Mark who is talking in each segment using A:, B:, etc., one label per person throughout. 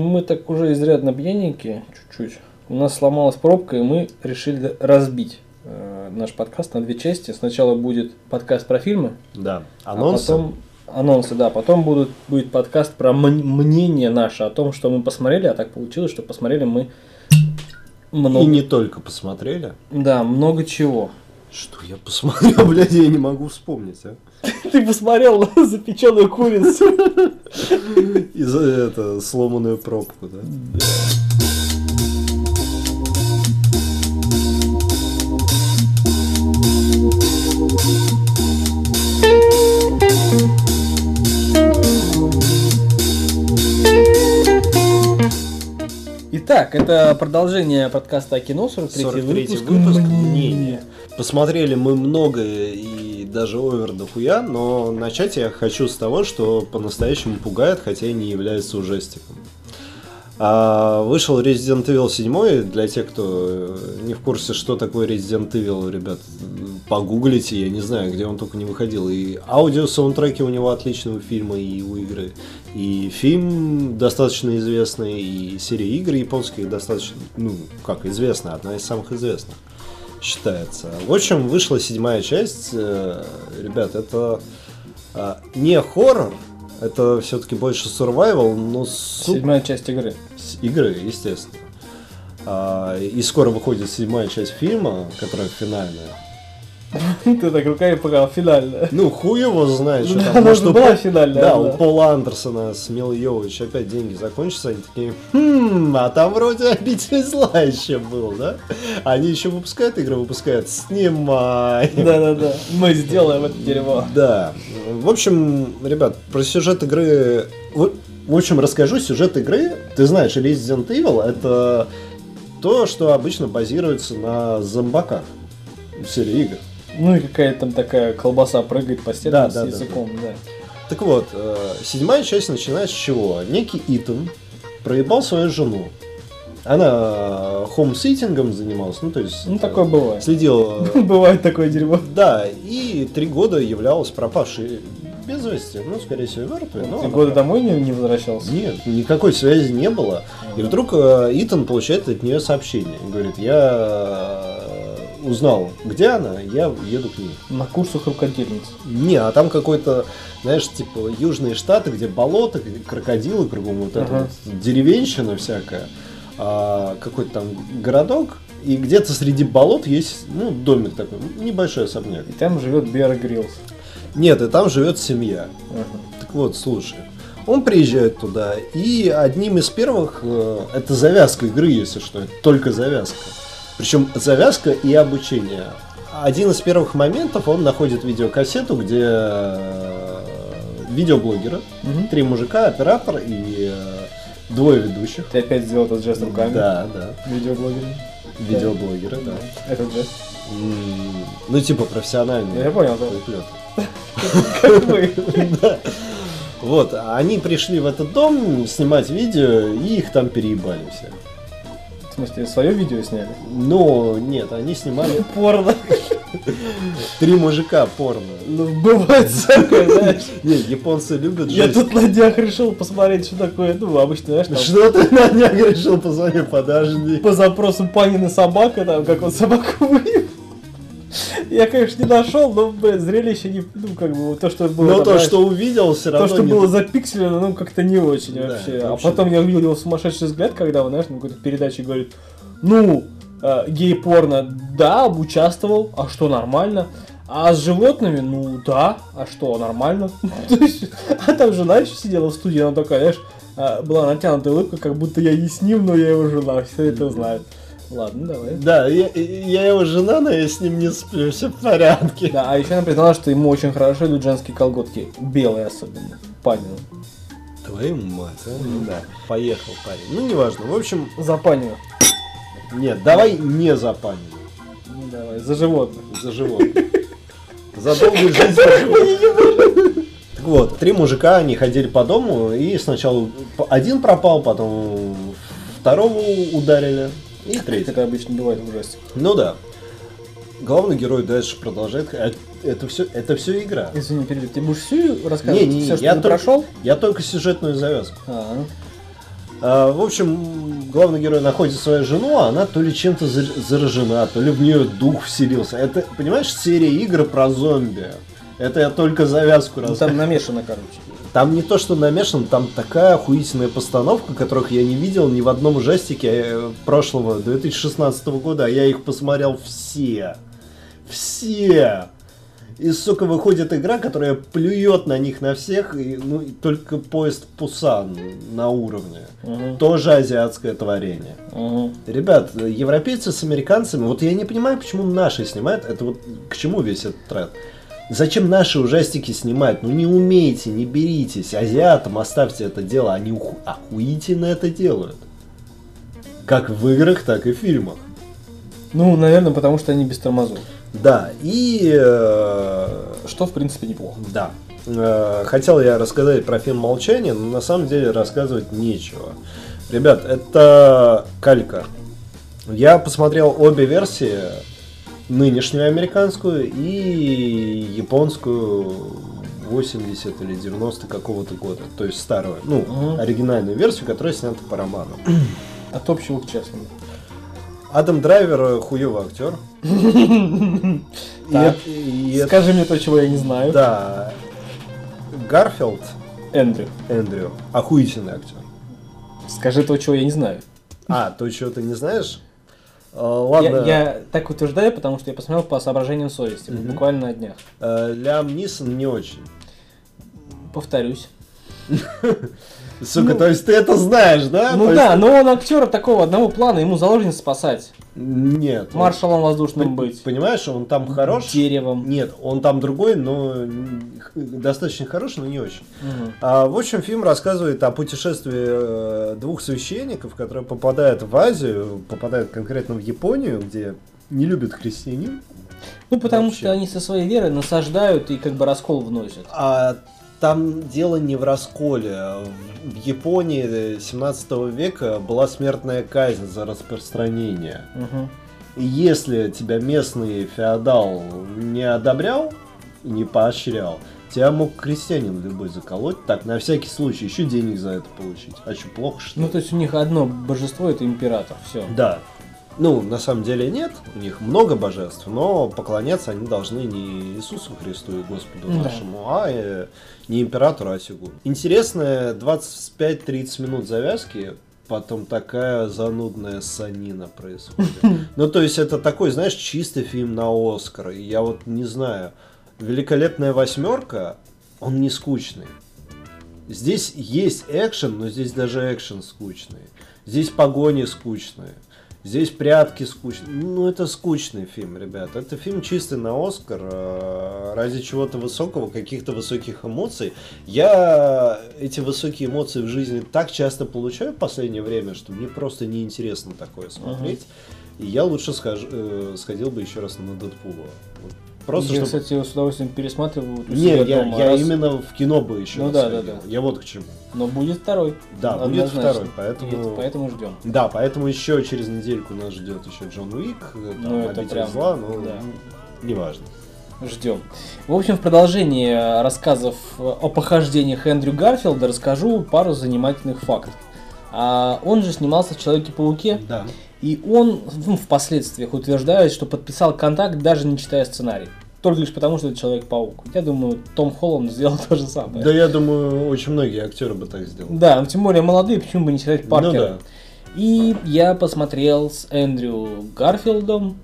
A: Мы так уже изрядно пьяненькие, чуть-чуть. У нас сломалась пробка, и мы решили разбить э, наш подкаст на две части. Сначала будет подкаст про фильмы,
B: Да.
A: анонсы.
B: Анонсы.
A: а потом анонсы, да. Потом будут, будет подкаст про мнение наше о том, что мы посмотрели, а так получилось, что посмотрели мы много.
B: И не только посмотрели.
A: Да, много чего.
B: Что я посмотрел, блядь, я не могу вспомнить, а.
A: Ты посмотрел запеченную курицу.
B: И за это сломанную пробку, да.
A: Итак, это продолжение подкаста о кино, 43
B: 43
A: выпуск.
B: выпуск.
A: Мнение.
B: Посмотрели мы многое и даже овер дохуя, но начать я хочу с того, что по-настоящему пугает, хотя и не является ужастиком. А, вышел Resident Evil 7, для тех, кто э, не в курсе, что такое Resident Evil, ребят, погуглите, я не знаю, где он только не выходил. И аудио-саундтреки у него отличного фильма и у игры. И фильм достаточно известный, и серия игр японских достаточно, ну, как известная, одна из самых известных считается. В общем, вышла седьмая часть. Э, Ребят, это э, не хоррор, это все-таки больше survival, но сука,
A: Седьмая часть игры.
B: с игры, естественно. А, И скоро выходит седьмая часть фильма, которая финальная.
A: Ты так руками показал, финальная.
B: Ну, хуй его знает, что там. Может,
A: была финальная,
B: Да, у Пола Андерсона с Мил Йович опять деньги закончатся, они такие, хм, а там вроде обитель зла еще был, да? Они еще выпускают игры, выпускают, снимай.
A: Да-да-да, мы сделаем это дерьмо.
B: Да. В общем, ребят, про сюжет игры... В общем, расскажу сюжет игры. Ты знаешь, Resident Evil это то, что обычно базируется на зомбаках в серии игр.
A: Ну и какая-то там такая колбаса прыгает по стенам
B: Да,
A: с
B: да, да,
A: языком, да.
B: Так вот, э, седьмая часть начинает с чего? Некий Итан проебал свою жену. Она хомситингом занималась, ну то есть...
A: Ну
B: э,
A: такое бывает.
B: Следила...
A: Бывает такое дерьмо.
B: Да, и три года являлась пропавшей без вести. Ну, скорее всего, мертвой. но
A: Ты года домой не, не возвращался?
B: Нет, никакой связи не было. И вдруг э, Итан получает от нее сообщение. Говорит, я э, узнал, где она, я еду к ней.
A: На курсах рукодельниц.
B: Не, а там какой-то, знаешь, типа южные штаты, где болото, крокодилы кругом, вот это
A: Ага.
B: вот деревенщина всякая. А, какой-то там городок, и где-то среди болот есть, ну, домик такой, небольшой особняк.
A: И там живет Бера Гриллс.
B: Нет, и там живет семья.
A: Ага.
B: Так вот, слушай. Он приезжает туда, и одним из первых, э, это завязка игры, если что, это только завязка. Причем завязка и обучение. Один из первых моментов он находит видеокассету, где э, видеоблогеры,
A: Мгм.
B: три мужика, оператор и э, двое ведущих.
A: Ты опять сделал этот жест руками.
B: Да, да,
A: Видеоблогеры.
B: видеоблогеры, да.
A: Этот жест.
B: Ну, типа профессиональные.
A: Я понял, да. Как.
B: Да. Вот, они пришли в этот дом снимать видео, и их там переебали все.
A: В смысле, свое видео сняли?
B: Но нет, они снимали
A: Порно.
B: три мужика порно.
A: Ну, бывает всякое, знаешь.
B: Нет, японцы любят
A: Я тут на днях решил посмотреть, что такое, ну, обычно, знаешь,
B: Что ты на днях решил позвонить? Подожди.
A: по запросу Панина собака, там, как он собаку вывел. Я, конечно, не нашел, но, блин, зрелище не, ну, как бы, то, что было,
B: Но то, что увидел, все
A: то,
B: равно
A: что
B: не-
A: было запикселено, ну, как-то не очень вообще. А потом я увидел его сумасшедший взгляд, когда он, знаешь, на какой-то передаче говорит, ну, э, гей-порно, да, участвовал, а что, нормально? А с животными, ну да, а что, нормально? То а там жена еще сидела в студии, она такая, знаешь, э, была натянутая улыбка, как будто я не с ним, но я его жена, все это знают. Ладно, давай.
B: Да, я, я его жена, но я с ним не сплю, все в порядке.
A: Да, а еще она признала, что ему очень хорошо идут женские колготки, белые особенно, Панину.
B: Твою мать, а? Да. Поехал парень. Ну, неважно. В общем,
A: За Панину.
B: нет, давай не за панину.
A: Ну давай, за животных.
B: За животных. За долгую жизнь. Так вот, три мужика, они ходили по дому, и сначала один пропал, потом второго ударили, и третий.
A: Это обычно бывает в ужастиках.
B: Ну да. Главный герой дальше продолжает. а Это все, это все игра.
A: Извини, перебью. Ты будешь всю рассказывать?
B: Не, не,
A: все, что
B: я
A: ты
B: только-
A: прошел?
B: Я только сюжетную завязку.
A: А,
B: А, в общем, главный герой находит свою жену, а она то ли чем-то за- заражена, то ли в нее дух вселился. Это, понимаешь, серия игр про зомби. Это я только завязку
A: Ну,
B: раз.
A: там намешано, короче.
B: Там не то, что намешан, там такая охуительная постановка, которых я не видел ни в одном ужастике э, прошлого 2016 года, а я их посмотрел все. Все. И, сука, выходит игра, которая плюет на них на всех, и, ну, и только поезд Пусан на уровне.
A: Мгм.
B: Тоже азиатское творение.
A: Мгм.
B: Ребят, европейцы с американцами, вот я не понимаю, почему наши снимают, это вот к чему весь этот тренд? Зачем наши ужастики снимать? Ну не умеете, не беритесь. Азиатам оставьте это дело, они уху- охуительно это делают. Как в играх, так и в фильмах.
A: Ну, наверное, потому что они без тормозов.
B: Да, и... э,
A: Что, в принципе, неплохо.
B: Да. Э, Хотел я рассказать про фильм «Молчание», но на самом деле рассказывать нечего. Ребят, это калька. Я посмотрел обе версии, нынешнюю американскую и японскую 80 или 90 какого-то года. То есть старую, ну,
A: Мгм.
B: оригинальную версию, которая снята по роману.
A: От общего к частному.
B: Адам Драйвер э, хуёвый актер.
A: Скажи мне то, чего я не знаю.
B: Да. Гарфилд
A: Эндрю,
B: Эндрю. Охуительный актер.
A: скажи то, чего я не знаю.
B: А, то, чего ты не знаешь?
A: Я,
B: Ладно.
A: я так утверждаю, потому что я посмотрел по соображениям совести,
B: Мгм.
A: буквально на днях.
B: Э, Лям Нисон не очень.
A: Повторюсь.
B: Сука,
A: Ну-
B: то есть ты это знаешь, да?
A: ну
B: То
A: да,
B: есть-
A: но он актер такого одного плана, ему заложено спасать.
B: Нет.
A: Маршалом воздушным быть.
B: Понимаешь, он там хорош?
A: Деревом.
B: Нет, он там другой, но достаточно хорош, но не очень.
A: Мгм.
B: А, в общем, фильм рассказывает о путешествии э, двух священников, которые попадают в Азию, попадают конкретно в Японию, где не любят христианин.
A: Ну, потому
B: Вообще.
A: что они со своей верой насаждают и как бы раскол вносят.
B: А там дело не в расколе. В Японии 17 века была смертная казнь за распространение.
A: Мгм.
B: И если тебя местный феодал не одобрял, не поощрял, тебя мог крестьянин любой заколоть. Так, на всякий случай, еще денег за это получить. А что, плохо что ли?
A: Ну, то есть у них одно божество это император. Все.
B: Да. Ну, на самом деле нет, у них много божеств, но поклоняться они должны не Иисусу Христу и Господу
A: Да.
B: нашему, а э, не императору, а Сигу. Интересная 25-30 минут завязки, потом такая занудная санина происходит. Ну, то есть это такой, знаешь, чистый фильм на Оскар. И я вот не знаю, «Великолепная восьмерка», он не скучный. Здесь есть экшен, но здесь даже экшен скучный. Здесь погони скучные. Здесь прятки скучные. Ну, это скучный фильм, ребят. Это фильм чистый на Оскар. э, Ради чего-то высокого, каких-то высоких эмоций. Я эти высокие эмоции в жизни так часто получаю в последнее время, что мне просто неинтересно такое смотреть. И я лучше скажу, э, сходил бы еще раз на Дэдпула. Вот Просто,
A: я,
B: чтобы...
A: кстати, с удовольствием пересматриваю
B: Не, я,
A: дома
B: я
A: раз.
B: именно в кино бы еще
A: Ну да,
B: сходил.
A: да, да.
B: Я вот к чему.
A: Но будет второй.
B: Да, будет
A: Однозначно.
B: второй, поэтому-
A: И поэтому ждем.
B: Да, поэтому еще через недельку нас ждет еще Джон Уик, э, там,
A: Ну, это
B: Обитель
A: прям,
B: зла, но
A: да.
B: м, неважно.
A: Ждем. В общем, в продолжении рассказов о похождениях Эндрю Гарфилда расскажу пару занимательных фактов. А, он же снимался в Человеке-пауке,
B: Да.
A: И он ну, впоследствии утверждает, что подписал контракт, даже не читая сценарий. Только лишь потому, что это Человек-паук. Я думаю, Том Холланд сделал то же самое.
B: Да, я думаю, очень многие актеры бы так сделали.
A: Да, ну, тем более молодые, почему бы не читать Паркера.
B: Ну да.
A: И я посмотрел с Эндрю Гарфилдом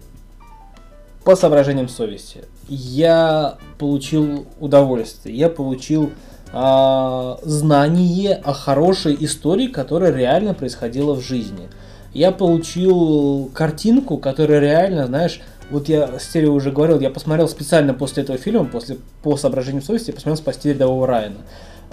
A: по соображениям совести. Я получил удовольствие, я получил а, знание о хорошей истории, которая реально происходила в жизни. Я получил картинку, которая реально, знаешь, вот я с Терри уже говорил, я посмотрел специально после этого фильма, после по соображениям совести, я посмотрел «Спасти рядового Райана».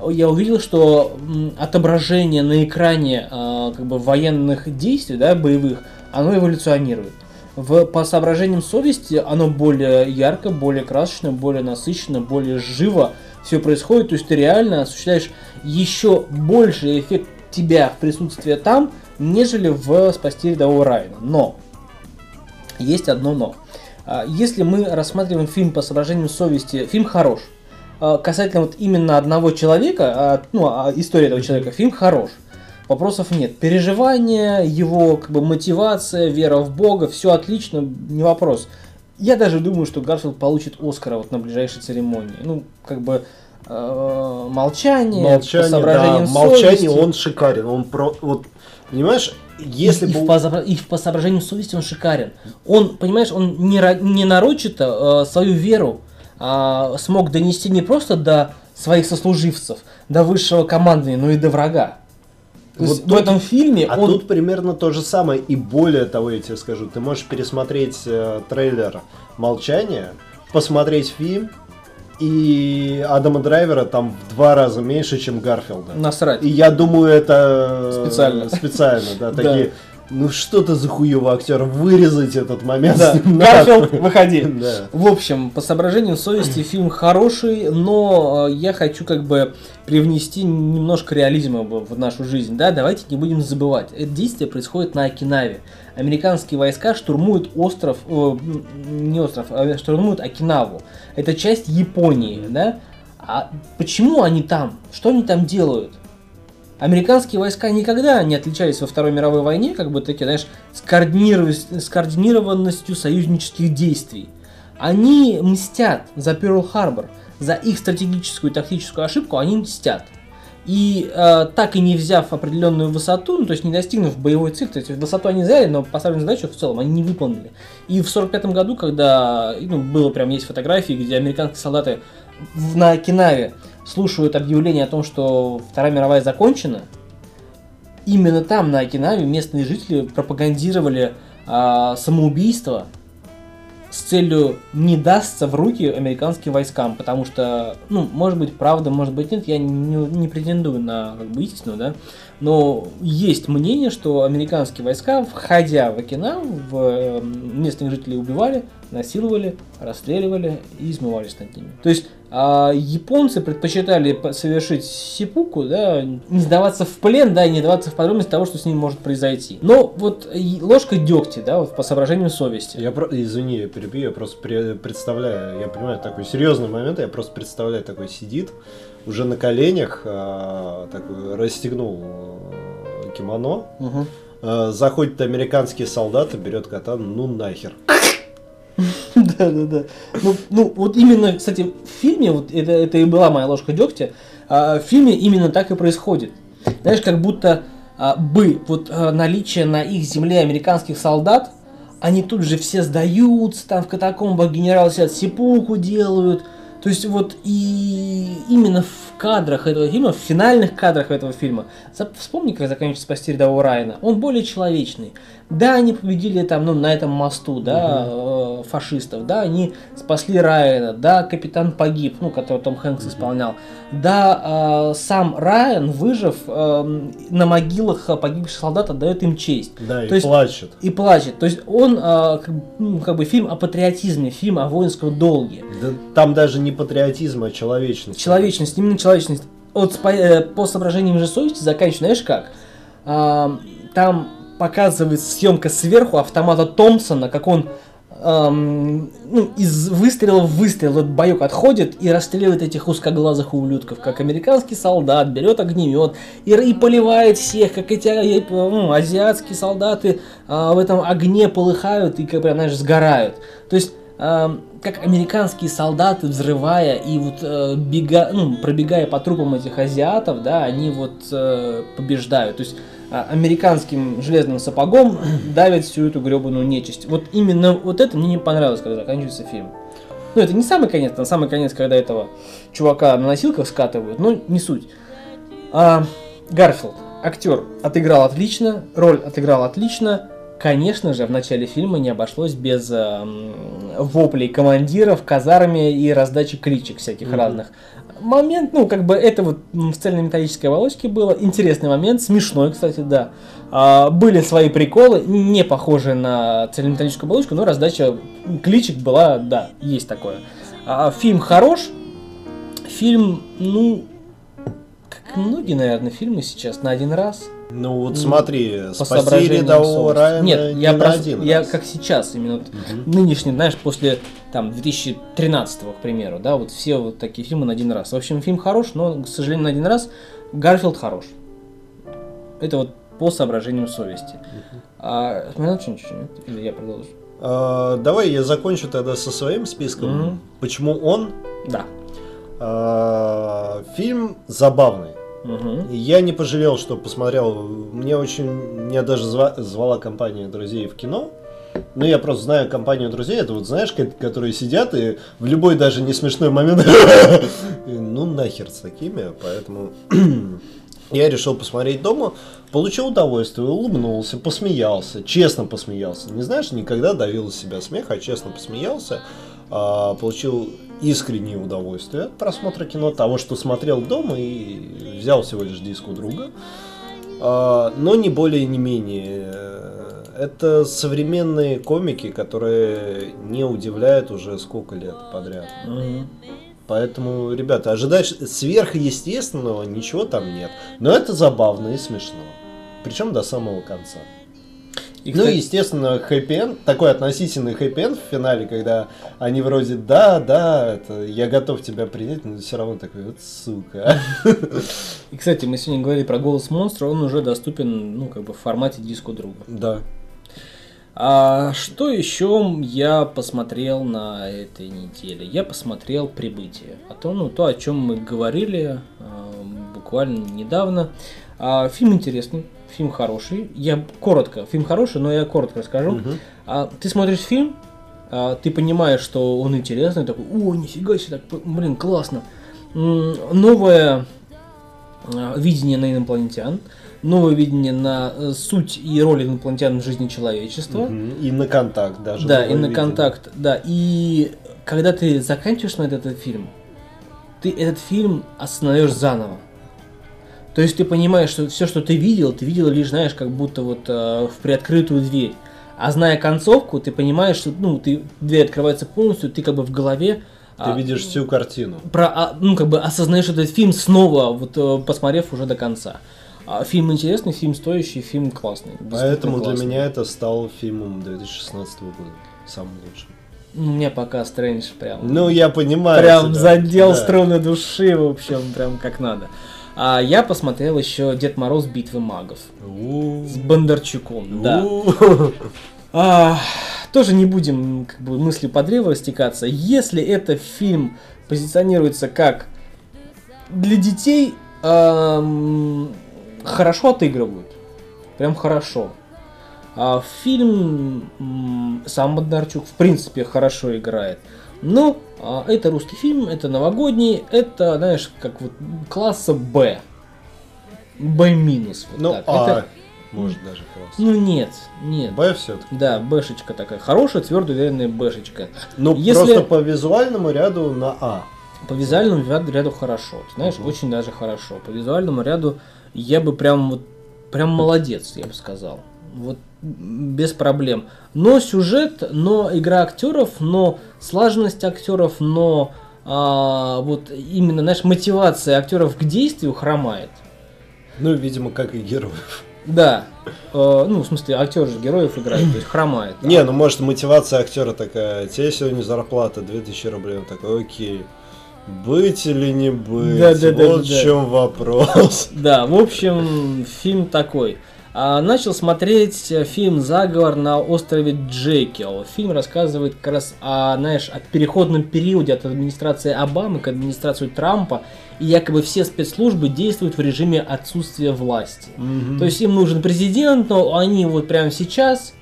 A: Я увидел, что отображение на экране а, как бы военных действий, да, боевых, оно эволюционирует. В, по соображениям совести оно более ярко, более красочно, более насыщенно, более живо все происходит. То есть ты реально осуществляешь еще больший эффект тебя в присутствии там, нежели в «Спасти рядового Райана». Но есть одно но. А, Если мы рассматриваем фильм по соображениям совести, фильм хорош. А, Касательно вот именно одного человека, а, ну, истории этого человека, фильм хорош. вопросов нет. Переживания, его как бы мотивация, вера в Бога, все отлично, не вопрос. Я даже думаю, что Гарфилд получит Оскара вот на ближайшей церемонии. Ну, как бы молчание,
B: Молчание,
A: по соображениям
B: да, молчание, он шикарен. Он про, вот, понимаешь, если
A: и,
B: бы...
A: и, по, и по соображениям совести он шикарен. Он, понимаешь, он не, не нарочито э, свою веру а, смог донести не просто до своих сослуживцев, до высшего командования, но и до врага. То
B: Вот
A: есть
B: тут-
A: в этом фильме
B: А
A: он...
B: тут примерно то же самое. И более того, я тебе скажу, ты можешь пересмотреть э, трейлер «Молчание», посмотреть фильм, и Адама Драйвера там в два раза меньше, чем Гарфилда.
A: Насрать.
B: И я думаю, это э,
A: Специально.
B: Специально, да.
A: Да.
B: Такие, ну что ты за хуёвый актер, вырезать этот момент.
A: Да.
B: с ним надо».
A: Гарфилд, выходи.
B: Да.
A: В общем, по соображениям совести фильм хороший, но э, я хочу как бы привнести немножко реализма в нашу жизнь. Да, давайте не будем забывать. Это действие происходит на Окинаве. Американские войска штурмуют остров, э, не остров, а штурмуют Окинаву. Это часть Японии, да? А почему они там? Что они там делают? Американские войска никогда не отличались во Второй мировой войне, как бы такие, знаешь, скоординированностью, союзнических действий. Они мстят за Перл-Харбор, за их стратегическую и тактическую ошибку они мстят. И э, так и не взяв определенную высоту, ну, то есть не достигнув боевой цели, то есть высоту они взяли, но поставленную задачу в целом они не выполнили. И в 45 году, когда ну, было прям есть фотографии, где американские солдаты в- на Окинаве слушают объявление о том, что Вторая мировая закончена, именно там, на Окинаве, местные жители пропагандировали а, самоубийство с целью не дастся в руки американским войскам, потому что, ну, может быть, правда, может быть, нет, я не, не претендую на как бы, истину, да, но есть мнение, что американские войска, входя в Окинаву, в, э, местных жителей убивали, насиловали, расстреливали и измывались над ними. То есть а, японцы предпочитали по- совершить сипуку, да, не сдаваться в плен, да, и не даваться в подробности того, что с ним может произойти. Но вот ложка дегтя, да, вот по соображениям совести.
B: Я про... Извини, я перебью, я просто пре- представляю, я понимаю такой серьезный момент, я просто представляю, такой сидит, уже на коленях, а, такой расстегнул э, кимоно, заходит американский солдат и берет кота, ну нахер.
A: Да, да, да. Ну, ну, вот именно, кстати, в фильме, вот это, и была моя ложка дегтя, а, в фильме именно так и происходит. Знаешь, как будто а, бы вот а, наличие на их земле американских солдат, они тут же все сдаются, там в катакомбах генералы сидят, сипуку делают. То есть вот и именно в кадрах этого фильма, в финальных кадрах этого фильма, вспомни, как заканчивается «Спасти рядового Райана», он более человечный. Да, они победили там, ну, на этом мосту, да, э, фашистов, да, они спасли Райана, да, капитан погиб, ну, который Том Хэнкс исполнял, да, э, сам Райан, выжив, э, на могилах погибших солдат отдает им честь.
B: Да, и
A: То есть-
B: плачет.
A: И плачет. То есть он, э, как, ну, как бы фильм о патриотизме, фильм о воинском долге.
B: Да, там даже не патриотизм, а человечность.
A: Человечность, именно человечность. Вот э, по соображениям же совести заканчиваю, знаешь как? А, там показывает съемка сверху автомата Томпсона, как он ам, ну, из выстрела в выстрел этот боек отходит и расстреливает этих узкоглазых ублюдков, как американский солдат берет огнемет и, и поливает всех, как эти э, ну, азиатские солдаты а, в этом огне полыхают и, как прям, знаешь, сгорают. То есть как американские солдаты, взрывая и вот э, бега, ну, пробегая по трупам этих азиатов, да, они вот э, побеждают. То есть американским железным сапогом давят всю эту гребаную нечисть. Вот именно вот это мне не понравилось, когда заканчивается фильм. Ну, это не самый конец, на самый конец, когда этого чувака на носилках скатывают, но не суть. А, Гарфилд, актер, отыграл отлично, роль отыграл отлично. Конечно же, в начале фильма не обошлось без эм, воплей командиров казарме и раздачи кличек всяких
B: Мгм.
A: разных. Момент, ну, как бы это вот в цельнометаллической оболочке было. Интересный момент, смешной, кстати, да. А, были свои приколы, не похожие на цельнометаллическую оболочку, но раздача кличек была, да, есть такое. А, фильм хорош, фильм, ну, как многие, наверное, фильмы сейчас на один раз.
B: Ну вот
A: Ну,
B: смотри,
A: По
B: спаси рядового. Райана
A: Нет,
B: не
A: я,
B: на
A: про-
B: один
A: я как сейчас, именно вот
B: Мгм.
A: нынешний, знаешь, после там 2013, к примеру, да, вот все вот такие фильмы на один раз. В общем, фильм хорош, но, к сожалению, на один раз. Гарфилд хорош. Это вот по соображениям совести. А смотрел что-нибудь? Или я продолжу?
B: А, давай я закончу тогда со своим списком.
A: Мгм.
B: Почему он?
A: Да.
B: А, фильм забавный.
A: Мгм.
B: Я не пожалел, что посмотрел. Мне очень, меня даже зва- звала компания друзей в кино. Ну, я просто знаю компанию друзей, это вот знаешь, ко- которые сидят и в любой даже не смешной момент, ну нахер с такими, поэтому я решил посмотреть дома, получил удовольствие, улыбнулся, посмеялся, честно посмеялся. Не знаешь, никогда давил из себя смех, а честно посмеялся, а, получил искреннее удовольствие от просмотра кино, того, что смотрел дома и взял всего лишь диск у друга. А, но не более не менее. Это современные комики, которые не удивляют уже сколько лет подряд.
A: Мгм.
B: Поэтому, ребята, ожидать сверхъестественного ничего там нет. Но это забавно и смешно. Причем до самого конца.
A: И,
B: Ну,
A: кстати,
B: естественно, хэппи такой относительный хэппи в финале, когда они вроде, да, да, это, я готов тебя принять, но все равно такой, вот сука.
A: и, кстати, мы сегодня говорили про голос монстра, он уже доступен, ну, как бы в формате диско друга.
B: Да.
A: А что еще я посмотрел на этой неделе? Я посмотрел «Прибытие». А то, ну, то, о чем мы говорили а, буквально недавно. А, фильм интересный, фильм хороший. Я коротко, фильм хороший, но я коротко расскажу.
B: Мгм.
A: А, ты смотришь фильм, а, ты понимаешь, что он интересный, такой, о, нифига себе, так, блин, классно. М, Новое а, видение на инопланетян, новое видение на э, суть и роль инопланетян в жизни человечества.
B: Мгм. И на контакт даже.
A: Да, и на
B: видение.
A: контакт, да. И когда ты заканчиваешь смотреть этот фильм, ты этот фильм осознаешь заново. То есть ты понимаешь, что все, что ты видел, ты видел лишь, знаешь, как будто вот э, в приоткрытую дверь. А зная концовку, ты понимаешь, что ну, ты, дверь открывается полностью, ты как бы в голове
B: Ты
A: а,
B: видишь всю картину.
A: про, а, ну, как бы осознаешь этот фильм снова, вот э, посмотрев уже до конца. А, фильм интересный, фильм стоящий, фильм классный.
B: Поэтому для
A: классный.
B: меня это стал фильмом 2016 года. Самым лучшим.
A: Ну, мне пока Стрэндж прям...
B: Ну, я понимаю.
A: Прям
B: тебя.
A: задел
B: Да.
A: струны души, в общем, прям как надо. А я посмотрел еще Дед Мороз Битвы магов с Бондарчуком. Да. А, тоже не будем как бы мысли по древу растекаться. Если этот фильм позиционируется как для детей, ам, хорошо отыгрывают. Прям хорошо. А фильм сам Бондарчук в принципе хорошо играет. Но а, это русский фильм, это новогодний, это, знаешь, как вот класса Б. Б минус. Вот
B: Ну,
A: так.
B: а,
A: Это-
B: может даже класс.
A: ну нет, нет.
B: Б все-таки.
A: Да, бэшечка такая. Хорошая, твердо уверенная бэшечка.
B: Ну,
A: Если-
B: просто по визуальному ряду на А.
A: По визуальному ряду, ряду хорошо. Ты знаешь,
B: Мгм.
A: очень даже хорошо. По визуальному ряду я бы прям вот прям молодец, я бы сказал. Вот без проблем. Но сюжет, но игра актеров, но слаженность актеров, но а, вот именно, знаешь, мотивация актеров к действию хромает.
B: Ну, видимо, как и героев.
A: Да. Э, ну, в смысле, актер же героев играет, то есть хромает.
B: Не, ну может мотивация актера такая. Тебе сегодня зарплата 2000 рублей. Он такой, окей. Быть или не быть?
A: Да, да, да,
B: вот
A: да,
B: в
A: да.
B: чем вопрос.
A: Да, в общем, фильм такой. А, начал смотреть э, фильм «Заговор на острове Джекил». Фильм рассказывает как раз о, знаешь, о переходном периоде от администрации Обамы к администрации Трампа. И якобы все спецслужбы действуют в режиме отсутствия власти. То есть им нужен президент, но они вот прямо сейчас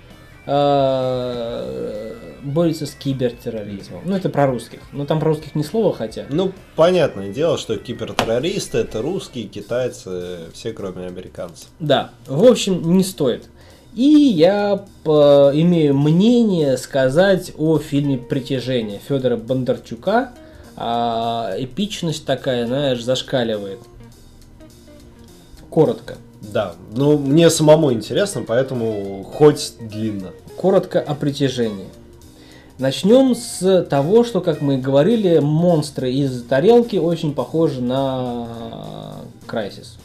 A: э, борются с кибертерроризмом. Ну, это про русских. Но там про русских ни слова хотя.
B: Ну, понятное дело, что кибертеррористы это русские, китайцы, все кроме американцев.
A: Да, в общем, не стоит. И я по- имею мнение сказать о фильме «Притяжение» Федора Бондарчука. А, эпичность такая, знаешь, зашкаливает. Коротко.
B: Да, ну мне самому интересно, поэтому хоть длинно.
A: Коротко о притяжении. Начнем с того, что, как мы говорили, монстры из тарелки очень похожи на Крайсис.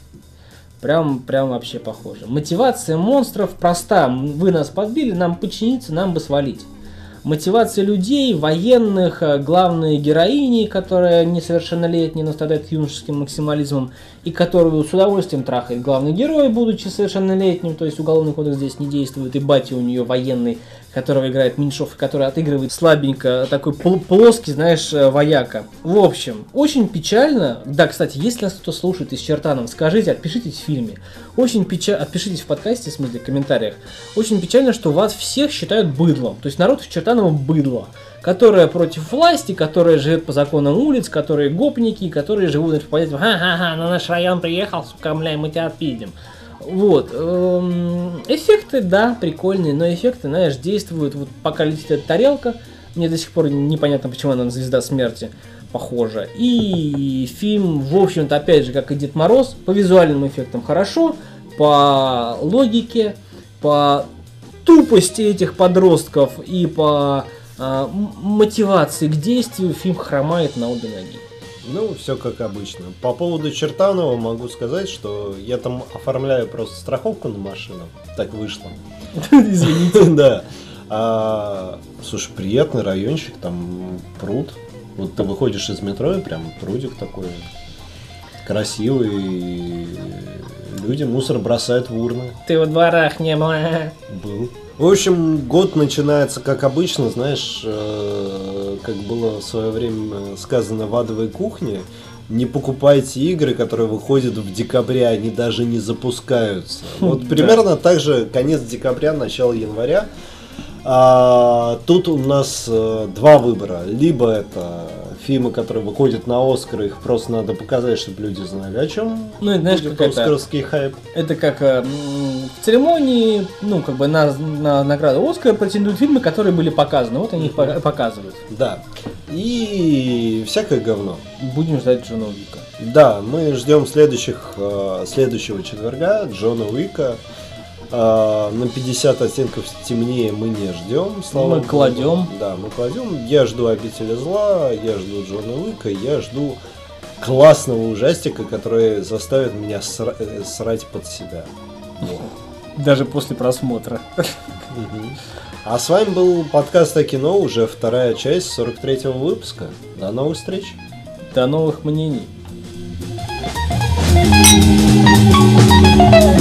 A: Прям, прям вообще похоже. Мотивация монстров проста. Вы нас подбили, нам подчиниться, нам бы свалить. Мотивация людей, военных, э, главной героини, которая несовершеннолетняя, но страдает юношеским максимализмом, и которую с удовольствием трахает главный герой, будучи совершеннолетним, то есть уголовный кодекс здесь не действует, и батя у нее военный, которого играет Меньшов, который отыгрывает слабенько, такой плоский, знаешь, э, вояка. В общем, очень печально. Да, кстати, если нас кто слушает из Чертанов, скажите, отпишитесь в фильме. Очень печально, отпишитесь в подкасте, в смысле, в комментариях. Очень печально, что вас всех считают быдлом. То есть народ в Чертаново быдло которая против власти, которая живет по законам улиц, которые гопники, которые живут по понятиям «Ха-ха-ха, на наш район приехал, сука, бля, мы тебя отпидем». Вот. Эм, эффекты, да, прикольные, но эффекты, знаешь, действуют, вот пока летит эта тарелка, мне до сих пор непонятно, почему она на Звезда Смерти похожа. И фильм, в общем-то, опять же, как и Дед Мороз, по визуальным эффектам хорошо, по логике, по тупости этих подростков и по э, мотивации к действию фильм хромает на обе ноги.
B: Ну, все как обычно. По поводу Чертанова могу сказать, что я там оформляю просто страховку на машину. Так вышло.
A: Извините.
B: Да. А, слушай, приятный райончик, там пруд. Вот ты выходишь из метро, и прям прудик такой красивый. Люди мусор бросают в урны.
A: Ты во дворах не был.
B: Был. В общем, год начинается как обычно, знаешь, э, как было в свое время сказано в адовой кухне. Не покупайте игры, которые выходят в декабре, они даже не запускаются. Вот примерно так же конец декабря, начало января. А, тут у нас э, два выбора. Либо это фильмы, которые выходят на Оскар, их просто надо показать, чтобы люди знали, о чем
A: ну, это, знаешь, будет
B: оскаровский хайп.
A: Это как э, в церемонии, ну, как бы на, на награду Оскара претендуют фильмы, которые были показаны. Вот они их показывают.
B: Да. И всякое говно.
A: Будем ждать Джона Уика.
B: Да, мы ждем следующих, э, следующего четверга Джона Уика. А, на 50 оттенков темнее мы не ждем.
A: Слава мы Богу. кладем.
B: Да, мы кладем. Я жду обители зла, я жду Джона Уика, я жду классного ужастика, который заставит меня сра- э, срать под себя.
A: Даже после просмотра.
B: А с вами был подкаст о кино, уже вторая часть 43-го выпуска. До новых встреч.
A: До новых мнений. Thank